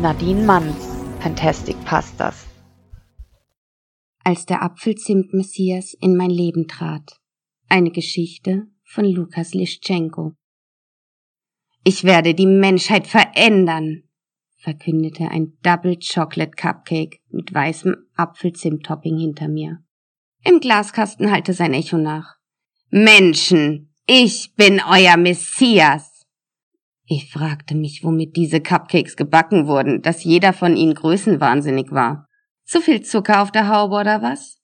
Nadine Mann, Fantastic Pastas. Als der Apfelzimt-Messias in mein Leben trat. Eine Geschichte von Lukas Lischenko. Ich werde die Menschheit verändern, verkündete ein Double Chocolate Cupcake mit weißem Apfelzimt-Topping hinter mir. Im Glaskasten hallte sein Echo nach. Menschen, ich bin euer Messias. Ich fragte mich, womit diese Cupcakes gebacken wurden, dass jeder von ihnen größenwahnsinnig war. Zu viel Zucker auf der Haube oder was?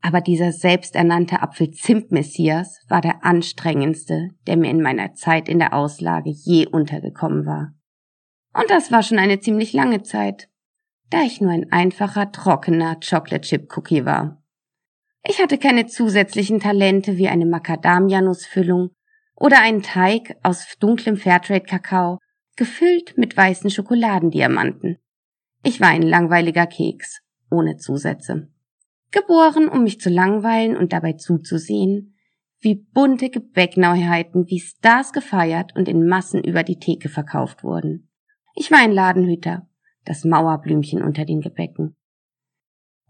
Aber dieser selbsternannte Apfelzimt-Messias war der anstrengendste, der mir in meiner Zeit in der Auslage je untergekommen war. Und das war schon eine ziemlich lange Zeit, da ich nur ein einfacher, trockener Chocolate Chip Cookie war. Ich hatte keine zusätzlichen Talente wie eine Macadamia-Nussfüllung oder einen Teig aus dunklem Fairtrade-Kakao, gefüllt mit weißen Schokoladendiamanten. Ich war ein langweiliger Keks, ohne Zusätze. Geboren, um mich zu langweilen und dabei zuzusehen, wie bunte Gebäckneuheiten wie Stars gefeiert und in Massen über die Theke verkauft wurden. Ich war ein Ladenhüter, das Mauerblümchen unter den Gebäcken.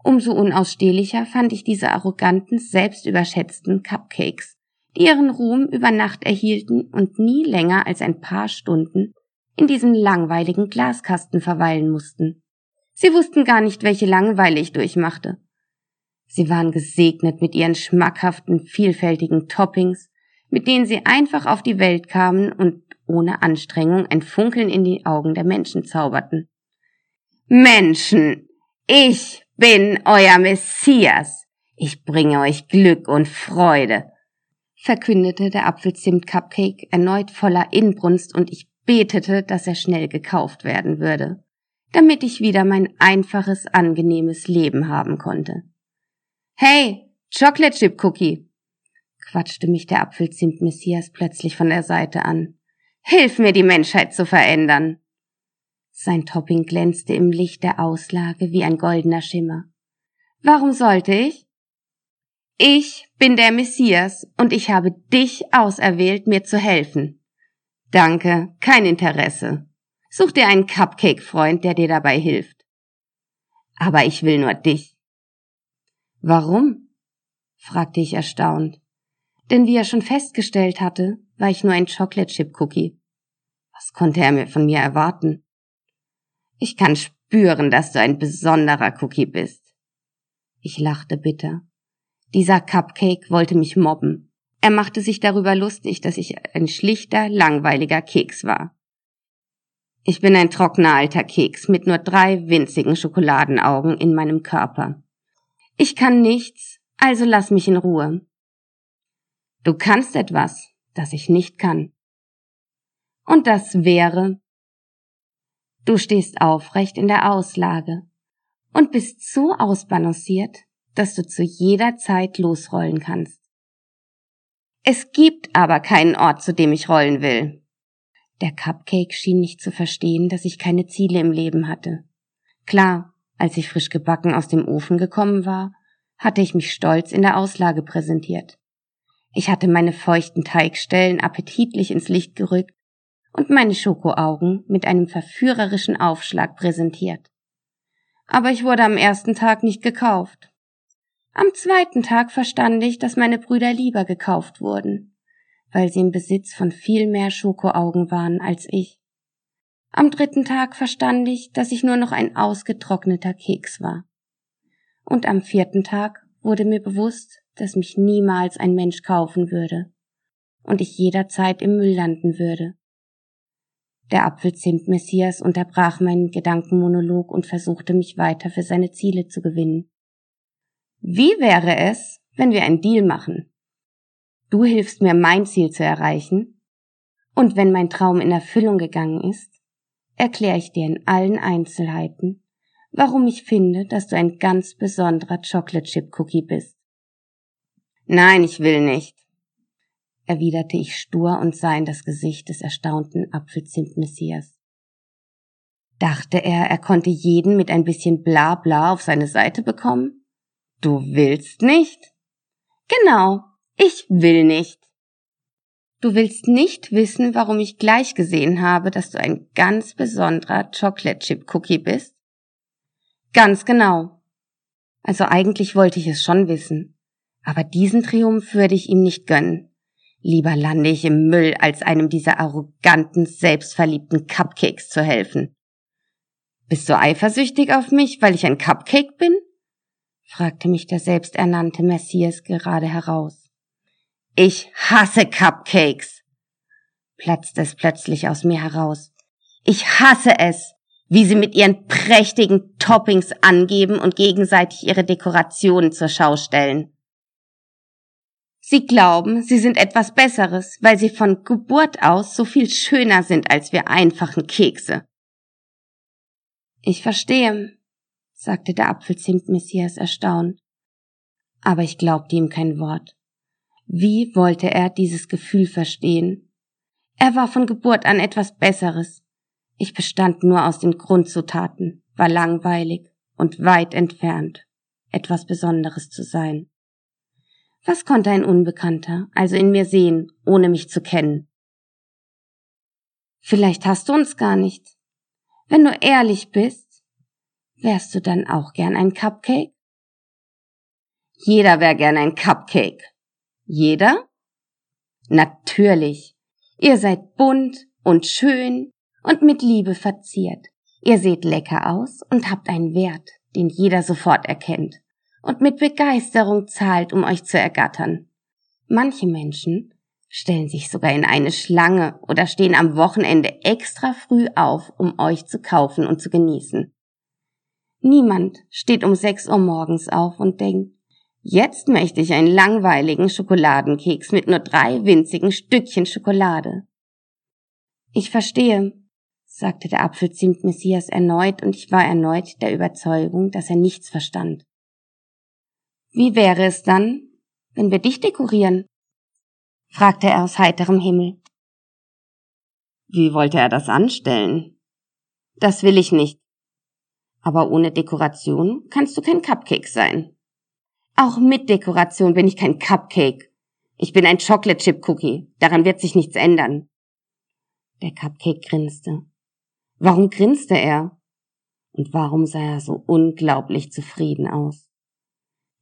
Umso unausstehlicher fand ich diese arroganten, selbstüberschätzten Cupcakes, die ihren Ruhm über Nacht erhielten und nie länger als ein paar Stunden in diesem langweiligen Glaskasten verweilen mussten. Sie wussten gar nicht, welche Langeweile ich durchmachte. Sie waren gesegnet mit ihren schmackhaften, vielfältigen Toppings, mit denen sie einfach auf die Welt kamen und ohne Anstrengung ein Funkeln in die Augen der Menschen zauberten. Menschen, ich bin euer Messias. Ich bringe euch Glück und Freude, verkündete der Apfelzimt-Cupcake erneut voller Inbrunst und ich betete, dass er schnell gekauft werden würde damit ich wieder mein einfaches, angenehmes Leben haben konnte. Hey, Chocolate Chip Cookie! quatschte mich der Apfelzimt Messias plötzlich von der Seite an. Hilf mir, die Menschheit zu verändern! Sein Topping glänzte im Licht der Auslage wie ein goldener Schimmer. Warum sollte ich? Ich bin der Messias und ich habe dich auserwählt, mir zu helfen. Danke, kein Interesse. Such dir einen Cupcake-Freund, der dir dabei hilft. Aber ich will nur dich. Warum? fragte ich erstaunt. Denn wie er schon festgestellt hatte, war ich nur ein Chocolate Chip Cookie. Was konnte er mir von mir erwarten? Ich kann spüren, dass du ein besonderer Cookie bist. Ich lachte bitter. Dieser Cupcake wollte mich mobben. Er machte sich darüber lustig, dass ich ein schlichter, langweiliger Keks war. Ich bin ein trockener alter Keks mit nur drei winzigen Schokoladenaugen in meinem Körper. Ich kann nichts, also lass mich in Ruhe. Du kannst etwas, das ich nicht kann. Und das wäre, du stehst aufrecht in der Auslage und bist so ausbalanciert, dass du zu jeder Zeit losrollen kannst. Es gibt aber keinen Ort, zu dem ich rollen will. Der Cupcake schien nicht zu verstehen, dass ich keine Ziele im Leben hatte. Klar, als ich frisch gebacken aus dem Ofen gekommen war, hatte ich mich stolz in der Auslage präsentiert. Ich hatte meine feuchten Teigstellen appetitlich ins Licht gerückt und meine Schokoaugen mit einem verführerischen Aufschlag präsentiert. Aber ich wurde am ersten Tag nicht gekauft. Am zweiten Tag verstand ich, dass meine Brüder lieber gekauft wurden weil sie im Besitz von viel mehr Schokoaugen waren als ich. Am dritten Tag verstand ich, dass ich nur noch ein ausgetrockneter Keks war. Und am vierten Tag wurde mir bewusst, dass mich niemals ein Mensch kaufen würde und ich jederzeit im Müll landen würde. Der Apfelzimt-Messias unterbrach meinen Gedankenmonolog und versuchte mich weiter für seine Ziele zu gewinnen. Wie wäre es, wenn wir einen Deal machen? Du hilfst mir, mein Ziel zu erreichen. Und wenn mein Traum in Erfüllung gegangen ist, erkläre ich dir in allen Einzelheiten, warum ich finde, dass du ein ganz besonderer Chocolate Chip Cookie bist. Nein, ich will nicht, erwiderte ich stur und sah in das Gesicht des erstaunten Apfelzimt-Messias. Dachte er, er konnte jeden mit ein bisschen Blabla auf seine Seite bekommen? Du willst nicht? Genau, ich will nicht. Du willst nicht wissen, warum ich gleich gesehen habe, dass du ein ganz besonderer Chocolate Chip Cookie bist? Ganz genau. Also eigentlich wollte ich es schon wissen. Aber diesen Triumph würde ich ihm nicht gönnen. Lieber lande ich im Müll, als einem dieser arroganten, selbstverliebten Cupcakes zu helfen. Bist du eifersüchtig auf mich, weil ich ein Cupcake bin? Fragte mich der selbsternannte Messias gerade heraus. Ich hasse Cupcakes, platzte es plötzlich aus mir heraus. Ich hasse es, wie sie mit ihren prächtigen Toppings angeben und gegenseitig ihre Dekorationen zur Schau stellen. Sie glauben, sie sind etwas Besseres, weil sie von Geburt aus so viel schöner sind als wir einfachen Kekse. Ich verstehe, sagte der Apfelzimt-Messias erstaunt. Aber ich glaubte ihm kein Wort. Wie wollte er dieses Gefühl verstehen? Er war von Geburt an etwas Besseres. Ich bestand nur aus den Grundzutaten, war langweilig und weit entfernt, etwas Besonderes zu sein. Was konnte ein Unbekannter also in mir sehen, ohne mich zu kennen? Vielleicht hast du uns gar nicht. Wenn du ehrlich bist, wärst du dann auch gern ein Cupcake? Jeder wär gern ein Cupcake, jeder? Natürlich. Ihr seid bunt und schön und mit Liebe verziert. Ihr seht lecker aus und habt einen Wert, den jeder sofort erkennt und mit Begeisterung zahlt, um euch zu ergattern. Manche Menschen stellen sich sogar in eine Schlange oder stehen am Wochenende extra früh auf, um euch zu kaufen und zu genießen. Niemand steht um sechs Uhr morgens auf und denkt, Jetzt möchte ich einen langweiligen Schokoladenkeks mit nur drei winzigen Stückchen Schokolade. Ich verstehe, sagte der Apfelzimt Messias erneut, und ich war erneut der Überzeugung, dass er nichts verstand. Wie wäre es dann, wenn wir dich dekorieren? fragte er aus heiterem Himmel. Wie wollte er das anstellen? Das will ich nicht. Aber ohne Dekoration kannst du kein Cupcake sein. Auch mit Dekoration bin ich kein Cupcake. Ich bin ein Chocolate Chip Cookie. Daran wird sich nichts ändern. Der Cupcake grinste. Warum grinste er? Und warum sah er so unglaublich zufrieden aus?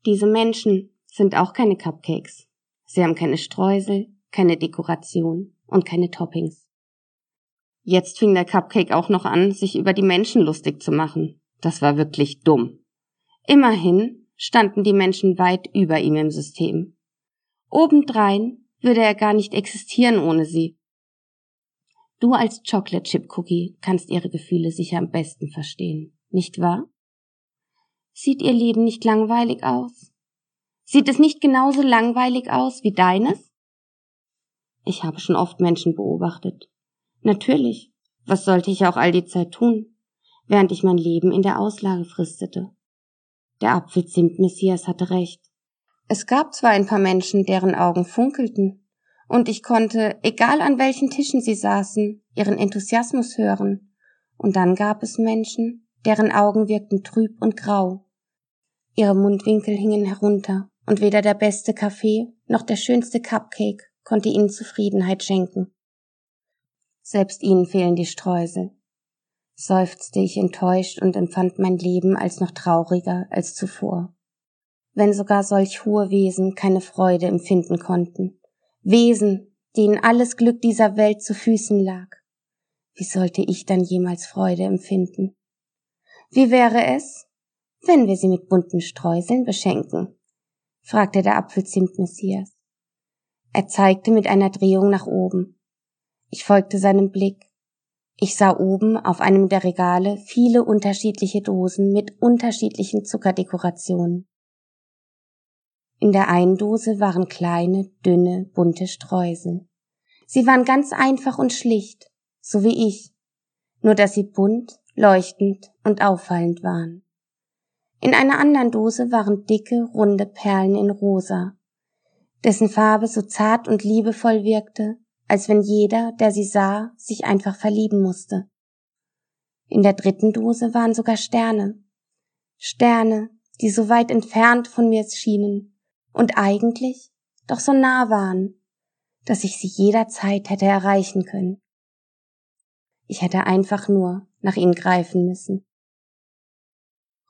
Diese Menschen sind auch keine Cupcakes. Sie haben keine Streusel, keine Dekoration und keine Toppings. Jetzt fing der Cupcake auch noch an, sich über die Menschen lustig zu machen. Das war wirklich dumm. Immerhin standen die Menschen weit über ihm im System. Obendrein würde er gar nicht existieren ohne sie. Du als Chocolate Chip Cookie kannst ihre Gefühle sicher am besten verstehen, nicht wahr? Sieht ihr Leben nicht langweilig aus? Sieht es nicht genauso langweilig aus wie deines? Ich habe schon oft Menschen beobachtet. Natürlich, was sollte ich auch all die Zeit tun, während ich mein Leben in der Auslage fristete? Der Apfelzimt-Messias hatte recht. Es gab zwar ein paar Menschen, deren Augen funkelten, und ich konnte, egal an welchen Tischen sie saßen, ihren Enthusiasmus hören, und dann gab es Menschen, deren Augen wirkten trüb und grau. Ihre Mundwinkel hingen herunter, und weder der beste Kaffee noch der schönste Cupcake konnte ihnen Zufriedenheit schenken. Selbst ihnen fehlen die Streusel seufzte ich enttäuscht und empfand mein Leben als noch trauriger als zuvor. Wenn sogar solch hohe Wesen keine Freude empfinden konnten, Wesen, denen alles Glück dieser Welt zu Füßen lag, wie sollte ich dann jemals Freude empfinden? Wie wäre es, wenn wir sie mit bunten Streuseln beschenken? fragte der Apfelzimt-Messias. Er zeigte mit einer Drehung nach oben. Ich folgte seinem Blick ich sah oben auf einem der Regale viele unterschiedliche Dosen mit unterschiedlichen Zuckerdekorationen. In der einen Dose waren kleine, dünne, bunte Streusel. Sie waren ganz einfach und schlicht, so wie ich, nur dass sie bunt, leuchtend und auffallend waren. In einer anderen Dose waren dicke, runde Perlen in rosa, dessen Farbe so zart und liebevoll wirkte, als wenn jeder, der sie sah, sich einfach verlieben musste. In der dritten Dose waren sogar Sterne. Sterne, die so weit entfernt von mir schienen und eigentlich doch so nah waren. dass ich sie jederzeit hätte erreichen können. Ich hätte einfach nur nach ihnen greifen müssen.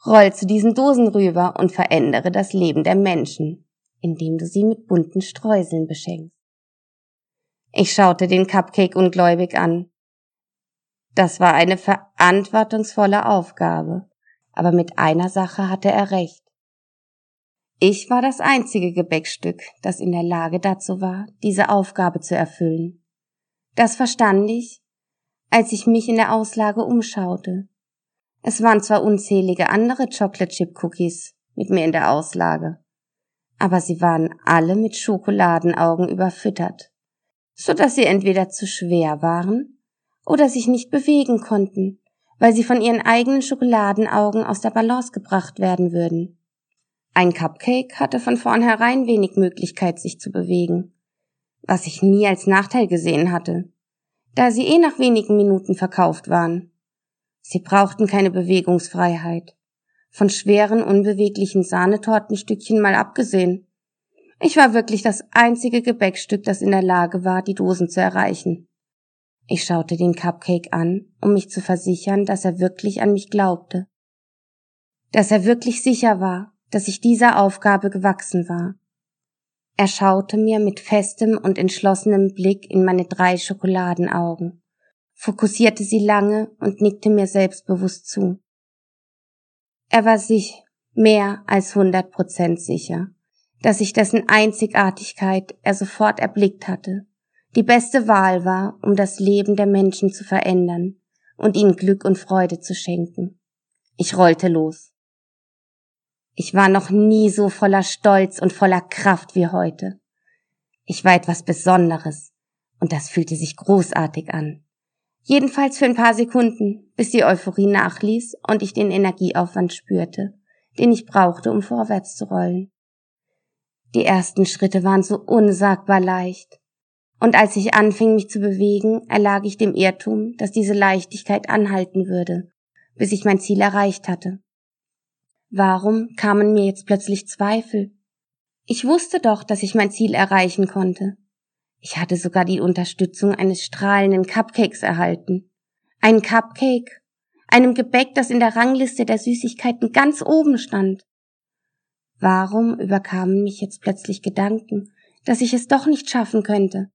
Roll zu diesen Dosen rüber und verändere das Leben der Menschen, indem du sie mit bunten Streuseln beschenkst. Ich schaute den Cupcake ungläubig an. Das war eine verantwortungsvolle Aufgabe, aber mit einer Sache hatte er recht. Ich war das einzige Gebäckstück, das in der Lage dazu war, diese Aufgabe zu erfüllen. Das verstand ich, als ich mich in der Auslage umschaute. Es waren zwar unzählige andere Chocolate Chip Cookies mit mir in der Auslage, aber sie waren alle mit Schokoladenaugen überfüttert, so dass sie entweder zu schwer waren oder sich nicht bewegen konnten, weil sie von ihren eigenen Schokoladenaugen aus der Balance gebracht werden würden. Ein Cupcake hatte von vornherein wenig Möglichkeit, sich zu bewegen, was ich nie als Nachteil gesehen hatte, da sie eh nach wenigen Minuten verkauft waren. Sie brauchten keine Bewegungsfreiheit. Von schweren, unbeweglichen Sahnetortenstückchen mal abgesehen. Ich war wirklich das einzige Gebäckstück, das in der Lage war, die Dosen zu erreichen. Ich schaute den Cupcake an, um mich zu versichern, dass er wirklich an mich glaubte. Dass er wirklich sicher war, dass ich dieser Aufgabe gewachsen war. Er schaute mir mit festem und entschlossenem Blick in meine drei Schokoladenaugen, fokussierte sie lange und nickte mir selbstbewusst zu. Er war sich mehr als hundert Prozent sicher, dass ich dessen Einzigartigkeit er sofort erblickt hatte die beste Wahl war, um das Leben der Menschen zu verändern und ihnen Glück und Freude zu schenken. Ich rollte los. Ich war noch nie so voller Stolz und voller Kraft wie heute. Ich war etwas Besonderes, und das fühlte sich großartig an. Jedenfalls für ein paar Sekunden, bis die Euphorie nachließ und ich den Energieaufwand spürte, den ich brauchte, um vorwärts zu rollen. Die ersten Schritte waren so unsagbar leicht, und als ich anfing, mich zu bewegen, erlag ich dem Irrtum, dass diese Leichtigkeit anhalten würde, bis ich mein Ziel erreicht hatte. Warum kamen mir jetzt plötzlich Zweifel? Ich wusste doch, dass ich mein Ziel erreichen konnte. Ich hatte sogar die Unterstützung eines strahlenden Cupcakes erhalten. Ein Cupcake, einem Gebäck, das in der Rangliste der Süßigkeiten ganz oben stand. Warum überkamen mich jetzt plötzlich Gedanken, dass ich es doch nicht schaffen könnte?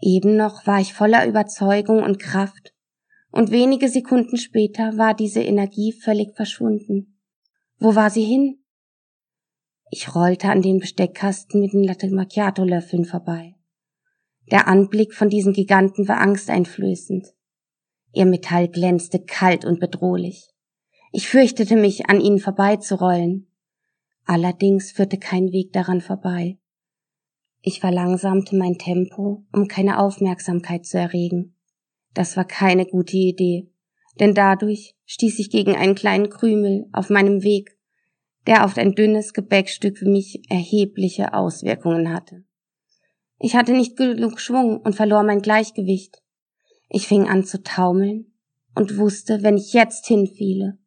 Eben noch war ich voller Überzeugung und Kraft, und wenige Sekunden später war diese Energie völlig verschwunden. Wo war sie hin? Ich rollte an den Besteckkasten mit den Latte Macchiato Löffeln vorbei. Der Anblick von diesen Giganten war angsteinflößend. Ihr Metall glänzte kalt und bedrohlich. Ich fürchtete mich, an ihnen vorbeizurollen. Allerdings führte kein Weg daran vorbei. Ich verlangsamte mein Tempo, um keine Aufmerksamkeit zu erregen. Das war keine gute Idee, denn dadurch stieß ich gegen einen kleinen Krümel auf meinem Weg, der auf ein dünnes Gebäckstück für mich erhebliche Auswirkungen hatte. Ich hatte nicht genug Schwung und verlor mein Gleichgewicht. Ich fing an zu taumeln und wusste, wenn ich jetzt hinfiele,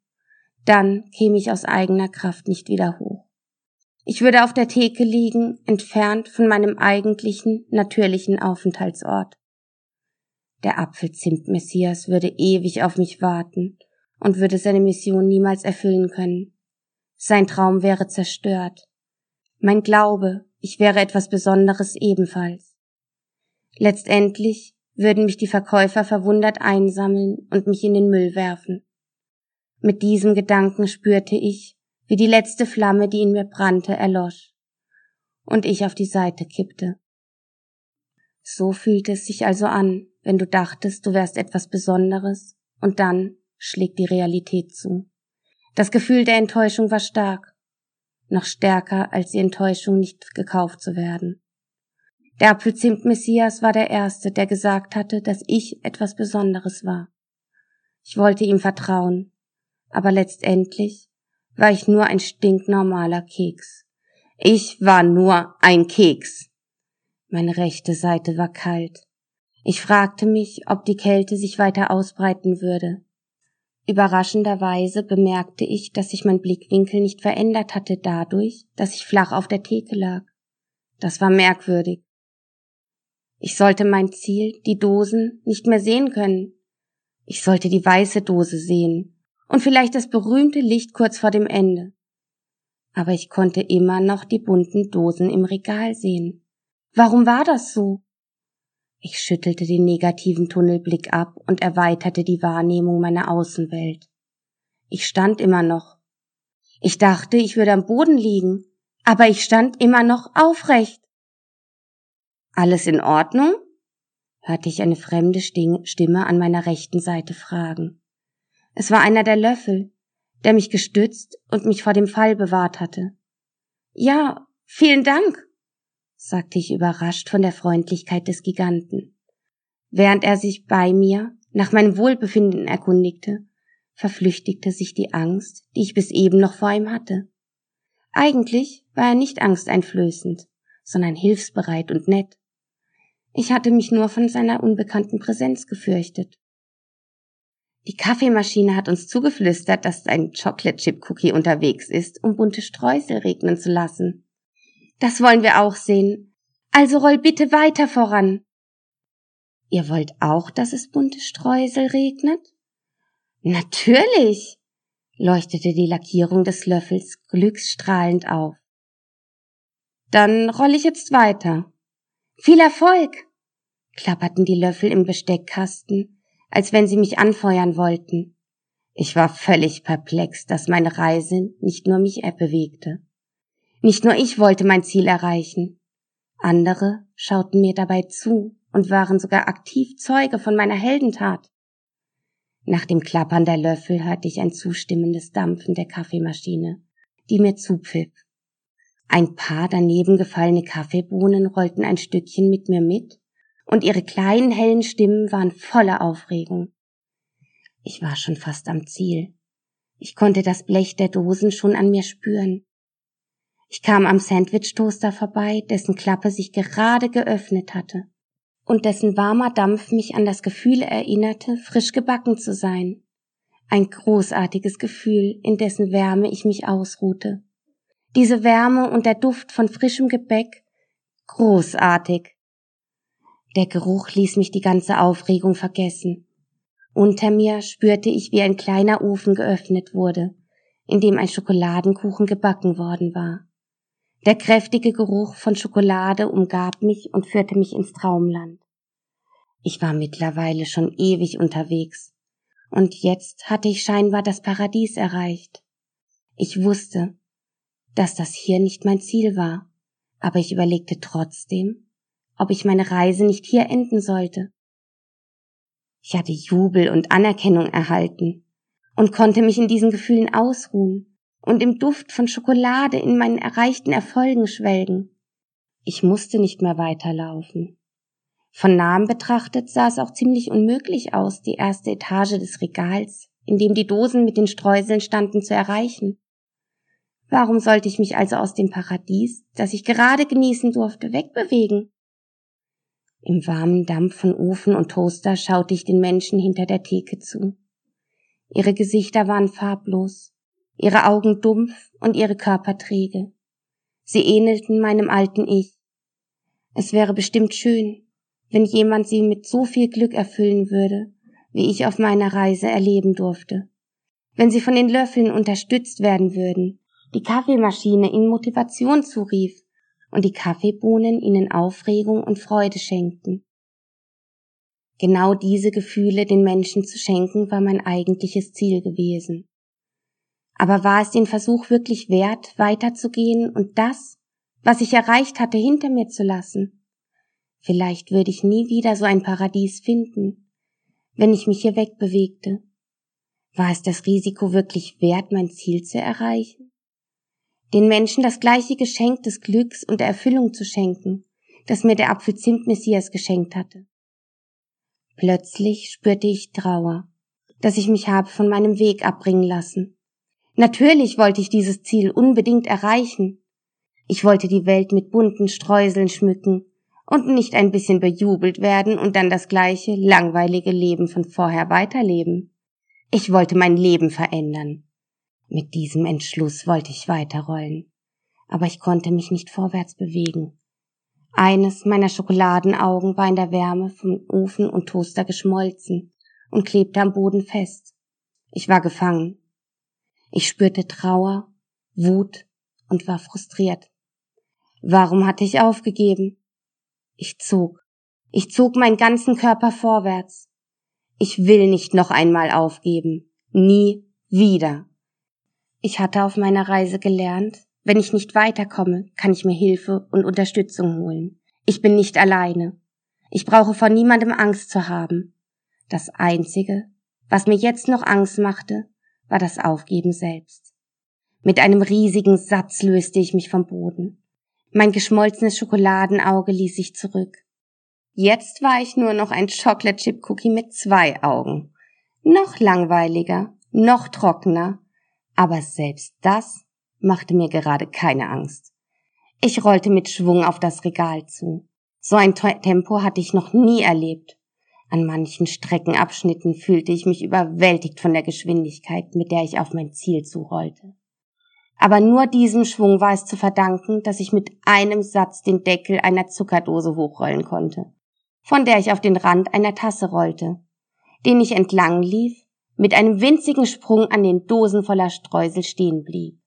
dann käme ich aus eigener Kraft nicht wieder hoch. Ich würde auf der Theke liegen, entfernt von meinem eigentlichen, natürlichen Aufenthaltsort. Der Apfelzimt-Messias würde ewig auf mich warten und würde seine Mission niemals erfüllen können. Sein Traum wäre zerstört. Mein Glaube, ich wäre etwas Besonderes ebenfalls. Letztendlich würden mich die Verkäufer verwundert einsammeln und mich in den Müll werfen. Mit diesem Gedanken spürte ich, wie die letzte Flamme, die in mir brannte, erlosch und ich auf die Seite kippte. So fühlte es sich also an, wenn du dachtest, du wärst etwas Besonderes, und dann schlägt die Realität zu. Das Gefühl der Enttäuschung war stark, noch stärker als die Enttäuschung, nicht gekauft zu werden. Der Apfelzimt Messias war der Erste, der gesagt hatte, dass ich etwas Besonderes war. Ich wollte ihm vertrauen, aber letztendlich war ich nur ein stinknormaler Keks. Ich war nur ein Keks. Meine rechte Seite war kalt. Ich fragte mich, ob die Kälte sich weiter ausbreiten würde. Überraschenderweise bemerkte ich, dass sich mein Blickwinkel nicht verändert hatte dadurch, dass ich flach auf der Theke lag. Das war merkwürdig. Ich sollte mein Ziel, die Dosen, nicht mehr sehen können. Ich sollte die weiße Dose sehen und vielleicht das berühmte Licht kurz vor dem Ende. Aber ich konnte immer noch die bunten Dosen im Regal sehen. Warum war das so? Ich schüttelte den negativen Tunnelblick ab und erweiterte die Wahrnehmung meiner Außenwelt. Ich stand immer noch. Ich dachte, ich würde am Boden liegen, aber ich stand immer noch aufrecht. Alles in Ordnung? hörte ich eine fremde Stimme an meiner rechten Seite fragen. Es war einer der Löffel, der mich gestützt und mich vor dem Fall bewahrt hatte. Ja, vielen Dank, sagte ich überrascht von der Freundlichkeit des Giganten. Während er sich bei mir nach meinem Wohlbefinden erkundigte, verflüchtigte sich die Angst, die ich bis eben noch vor ihm hatte. Eigentlich war er nicht angsteinflößend, sondern hilfsbereit und nett. Ich hatte mich nur von seiner unbekannten Präsenz gefürchtet. Die Kaffeemaschine hat uns zugeflüstert, dass ein Chocolate Chip Cookie unterwegs ist, um bunte Streusel regnen zu lassen. Das wollen wir auch sehen. Also roll bitte weiter voran. Ihr wollt auch, dass es bunte Streusel regnet? Natürlich, leuchtete die Lackierung des Löffels glücksstrahlend auf. Dann roll ich jetzt weiter. Viel Erfolg! klapperten die Löffel im Besteckkasten, als wenn sie mich anfeuern wollten. Ich war völlig perplex, dass meine Reise nicht nur mich bewegte. Nicht nur ich wollte mein Ziel erreichen. Andere schauten mir dabei zu und waren sogar aktiv Zeuge von meiner Heldentat. Nach dem Klappern der Löffel hörte ich ein zustimmendes Dampfen der Kaffeemaschine, die mir zupfiff. Ein paar daneben gefallene Kaffeebohnen rollten ein Stückchen mit mir mit und ihre kleinen hellen Stimmen waren voller Aufregung. Ich war schon fast am Ziel. Ich konnte das Blech der Dosen schon an mir spüren. Ich kam am Sandwich-Toaster vorbei, dessen Klappe sich gerade geöffnet hatte und dessen warmer Dampf mich an das Gefühl erinnerte, frisch gebacken zu sein. Ein großartiges Gefühl, in dessen Wärme ich mich ausruhte. Diese Wärme und der Duft von frischem Gebäck, großartig. Der Geruch ließ mich die ganze Aufregung vergessen. Unter mir spürte ich, wie ein kleiner Ofen geöffnet wurde, in dem ein Schokoladenkuchen gebacken worden war. Der kräftige Geruch von Schokolade umgab mich und führte mich ins Traumland. Ich war mittlerweile schon ewig unterwegs, und jetzt hatte ich scheinbar das Paradies erreicht. Ich wusste, dass das hier nicht mein Ziel war, aber ich überlegte trotzdem, ob ich meine Reise nicht hier enden sollte. Ich hatte Jubel und Anerkennung erhalten und konnte mich in diesen Gefühlen ausruhen und im Duft von Schokolade in meinen erreichten Erfolgen schwelgen. Ich musste nicht mehr weiterlaufen. Von nahem betrachtet sah es auch ziemlich unmöglich aus, die erste Etage des Regals, in dem die Dosen mit den Streuseln standen, zu erreichen. Warum sollte ich mich also aus dem Paradies, das ich gerade genießen durfte, wegbewegen? Im warmen Dampf von Ofen und Toaster schaute ich den Menschen hinter der Theke zu. Ihre Gesichter waren farblos, ihre Augen dumpf und ihre Körper träge. Sie ähnelten meinem alten Ich. Es wäre bestimmt schön, wenn jemand sie mit so viel Glück erfüllen würde, wie ich auf meiner Reise erleben durfte. Wenn sie von den Löffeln unterstützt werden würden, die Kaffeemaschine ihnen Motivation zurief und die Kaffeebohnen ihnen Aufregung und Freude schenkten. Genau diese Gefühle den Menschen zu schenken, war mein eigentliches Ziel gewesen. Aber war es den Versuch wirklich wert, weiterzugehen und das, was ich erreicht hatte, hinter mir zu lassen? Vielleicht würde ich nie wieder so ein Paradies finden, wenn ich mich hier wegbewegte. War es das Risiko wirklich wert, mein Ziel zu erreichen? Den Menschen das gleiche Geschenk des Glücks und der Erfüllung zu schenken, das mir der Apfelzimt-Messias geschenkt hatte. Plötzlich spürte ich Trauer, dass ich mich habe von meinem Weg abbringen lassen. Natürlich wollte ich dieses Ziel unbedingt erreichen. Ich wollte die Welt mit bunten Streuseln schmücken und nicht ein bisschen bejubelt werden und dann das gleiche langweilige Leben von vorher weiterleben. Ich wollte mein Leben verändern. Mit diesem Entschluss wollte ich weiterrollen, aber ich konnte mich nicht vorwärts bewegen. Eines meiner Schokoladenaugen war in der Wärme vom Ofen und Toaster geschmolzen und klebte am Boden fest. Ich war gefangen. Ich spürte Trauer, Wut und war frustriert. Warum hatte ich aufgegeben? Ich zog. Ich zog meinen ganzen Körper vorwärts. Ich will nicht noch einmal aufgeben. Nie wieder. Ich hatte auf meiner Reise gelernt, wenn ich nicht weiterkomme, kann ich mir Hilfe und Unterstützung holen. Ich bin nicht alleine. Ich brauche vor niemandem Angst zu haben. Das Einzige, was mir jetzt noch Angst machte, war das Aufgeben selbst. Mit einem riesigen Satz löste ich mich vom Boden. Mein geschmolzenes Schokoladenauge ließ sich zurück. Jetzt war ich nur noch ein Chocolate Chip Cookie mit zwei Augen. Noch langweiliger, noch trockener, aber selbst das machte mir gerade keine Angst. Ich rollte mit Schwung auf das Regal zu. So ein Tempo hatte ich noch nie erlebt. An manchen Streckenabschnitten fühlte ich mich überwältigt von der Geschwindigkeit, mit der ich auf mein Ziel zurollte. Aber nur diesem Schwung war es zu verdanken, dass ich mit einem Satz den Deckel einer Zuckerdose hochrollen konnte, von der ich auf den Rand einer Tasse rollte, den ich entlang lief, mit einem winzigen Sprung an den Dosen voller Streusel stehen blieb.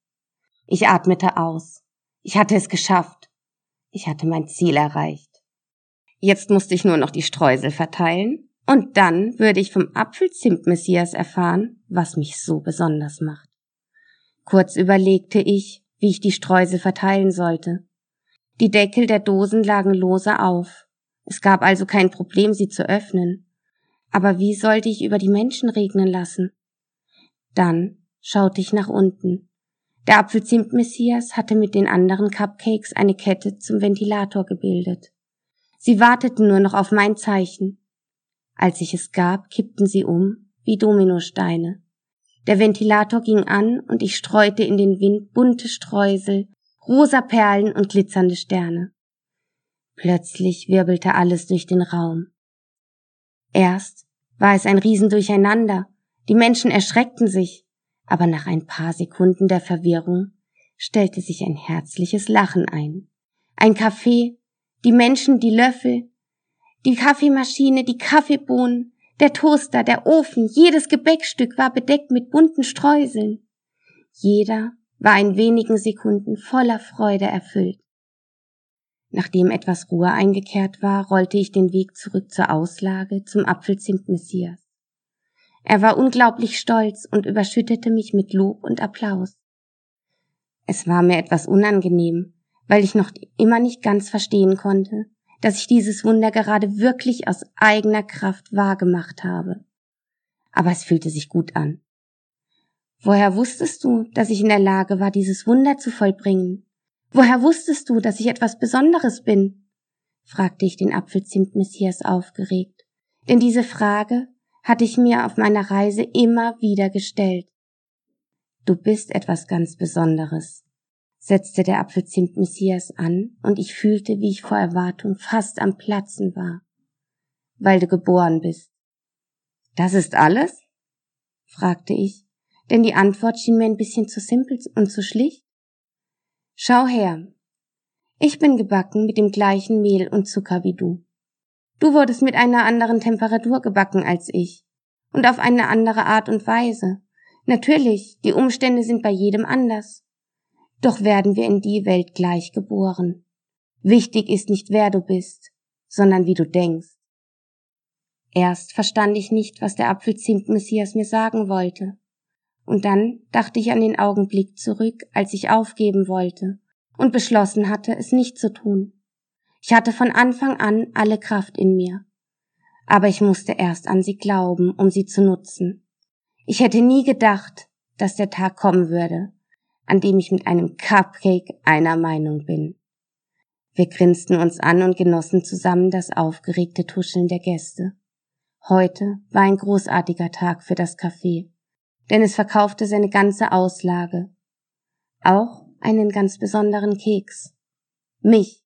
Ich atmete aus. Ich hatte es geschafft. Ich hatte mein Ziel erreicht. Jetzt musste ich nur noch die Streusel verteilen und dann würde ich vom Apfelzimt-Messias erfahren, was mich so besonders macht. Kurz überlegte ich, wie ich die Streusel verteilen sollte. Die Deckel der Dosen lagen lose auf. Es gab also kein Problem, sie zu öffnen. Aber wie sollte ich über die Menschen regnen lassen? Dann schaute ich nach unten. Der Apfelzimt-Messias hatte mit den anderen Cupcakes eine Kette zum Ventilator gebildet. Sie warteten nur noch auf mein Zeichen. Als ich es gab, kippten sie um wie Dominosteine. Der Ventilator ging an und ich streute in den Wind bunte Streusel, rosa Perlen und glitzernde Sterne. Plötzlich wirbelte alles durch den Raum. Erst war es ein Riesendurcheinander. Die Menschen erschreckten sich aber nach ein paar Sekunden der Verwirrung stellte sich ein herzliches Lachen ein. Ein Kaffee, die Menschen, die Löffel, die Kaffeemaschine, die Kaffeebohnen, der Toaster, der Ofen, jedes Gebäckstück war bedeckt mit bunten Streuseln. Jeder war in wenigen Sekunden voller Freude erfüllt. Nachdem etwas Ruhe eingekehrt war, rollte ich den Weg zurück zur Auslage zum Apfelzimt Messias. Er war unglaublich stolz und überschüttete mich mit Lob und Applaus. Es war mir etwas unangenehm, weil ich noch immer nicht ganz verstehen konnte, dass ich dieses Wunder gerade wirklich aus eigener Kraft wahrgemacht habe. Aber es fühlte sich gut an. Woher wusstest du, dass ich in der Lage war, dieses Wunder zu vollbringen? Woher wusstest du, dass ich etwas Besonderes bin? fragte ich den Apfelzimt-Messias aufgeregt. Denn diese Frage hatte ich mir auf meiner Reise immer wieder gestellt. Du bist etwas ganz Besonderes, setzte der Apfelzimt Messias an, und ich fühlte, wie ich vor Erwartung fast am Platzen war. Weil du geboren bist. Das ist alles? fragte ich, denn die Antwort schien mir ein bisschen zu simpel und zu schlicht. Schau her. Ich bin gebacken mit dem gleichen Mehl und Zucker wie du. Du wurdest mit einer anderen Temperatur gebacken als ich. Und auf eine andere Art und Weise. Natürlich, die Umstände sind bei jedem anders. Doch werden wir in die Welt gleich geboren. Wichtig ist nicht wer du bist, sondern wie du denkst. Erst verstand ich nicht, was der Apfelzimt-Messias mir sagen wollte. Und dann dachte ich an den Augenblick zurück, als ich aufgeben wollte und beschlossen hatte, es nicht zu tun. Ich hatte von Anfang an alle Kraft in mir. Aber ich musste erst an sie glauben, um sie zu nutzen. Ich hätte nie gedacht, dass der Tag kommen würde, an dem ich mit einem Cupcake einer Meinung bin. Wir grinsten uns an und genossen zusammen das aufgeregte Tuscheln der Gäste. Heute war ein großartiger Tag für das Café, denn es verkaufte seine ganze Auslage. Auch einen ganz besonderen Keks. Mich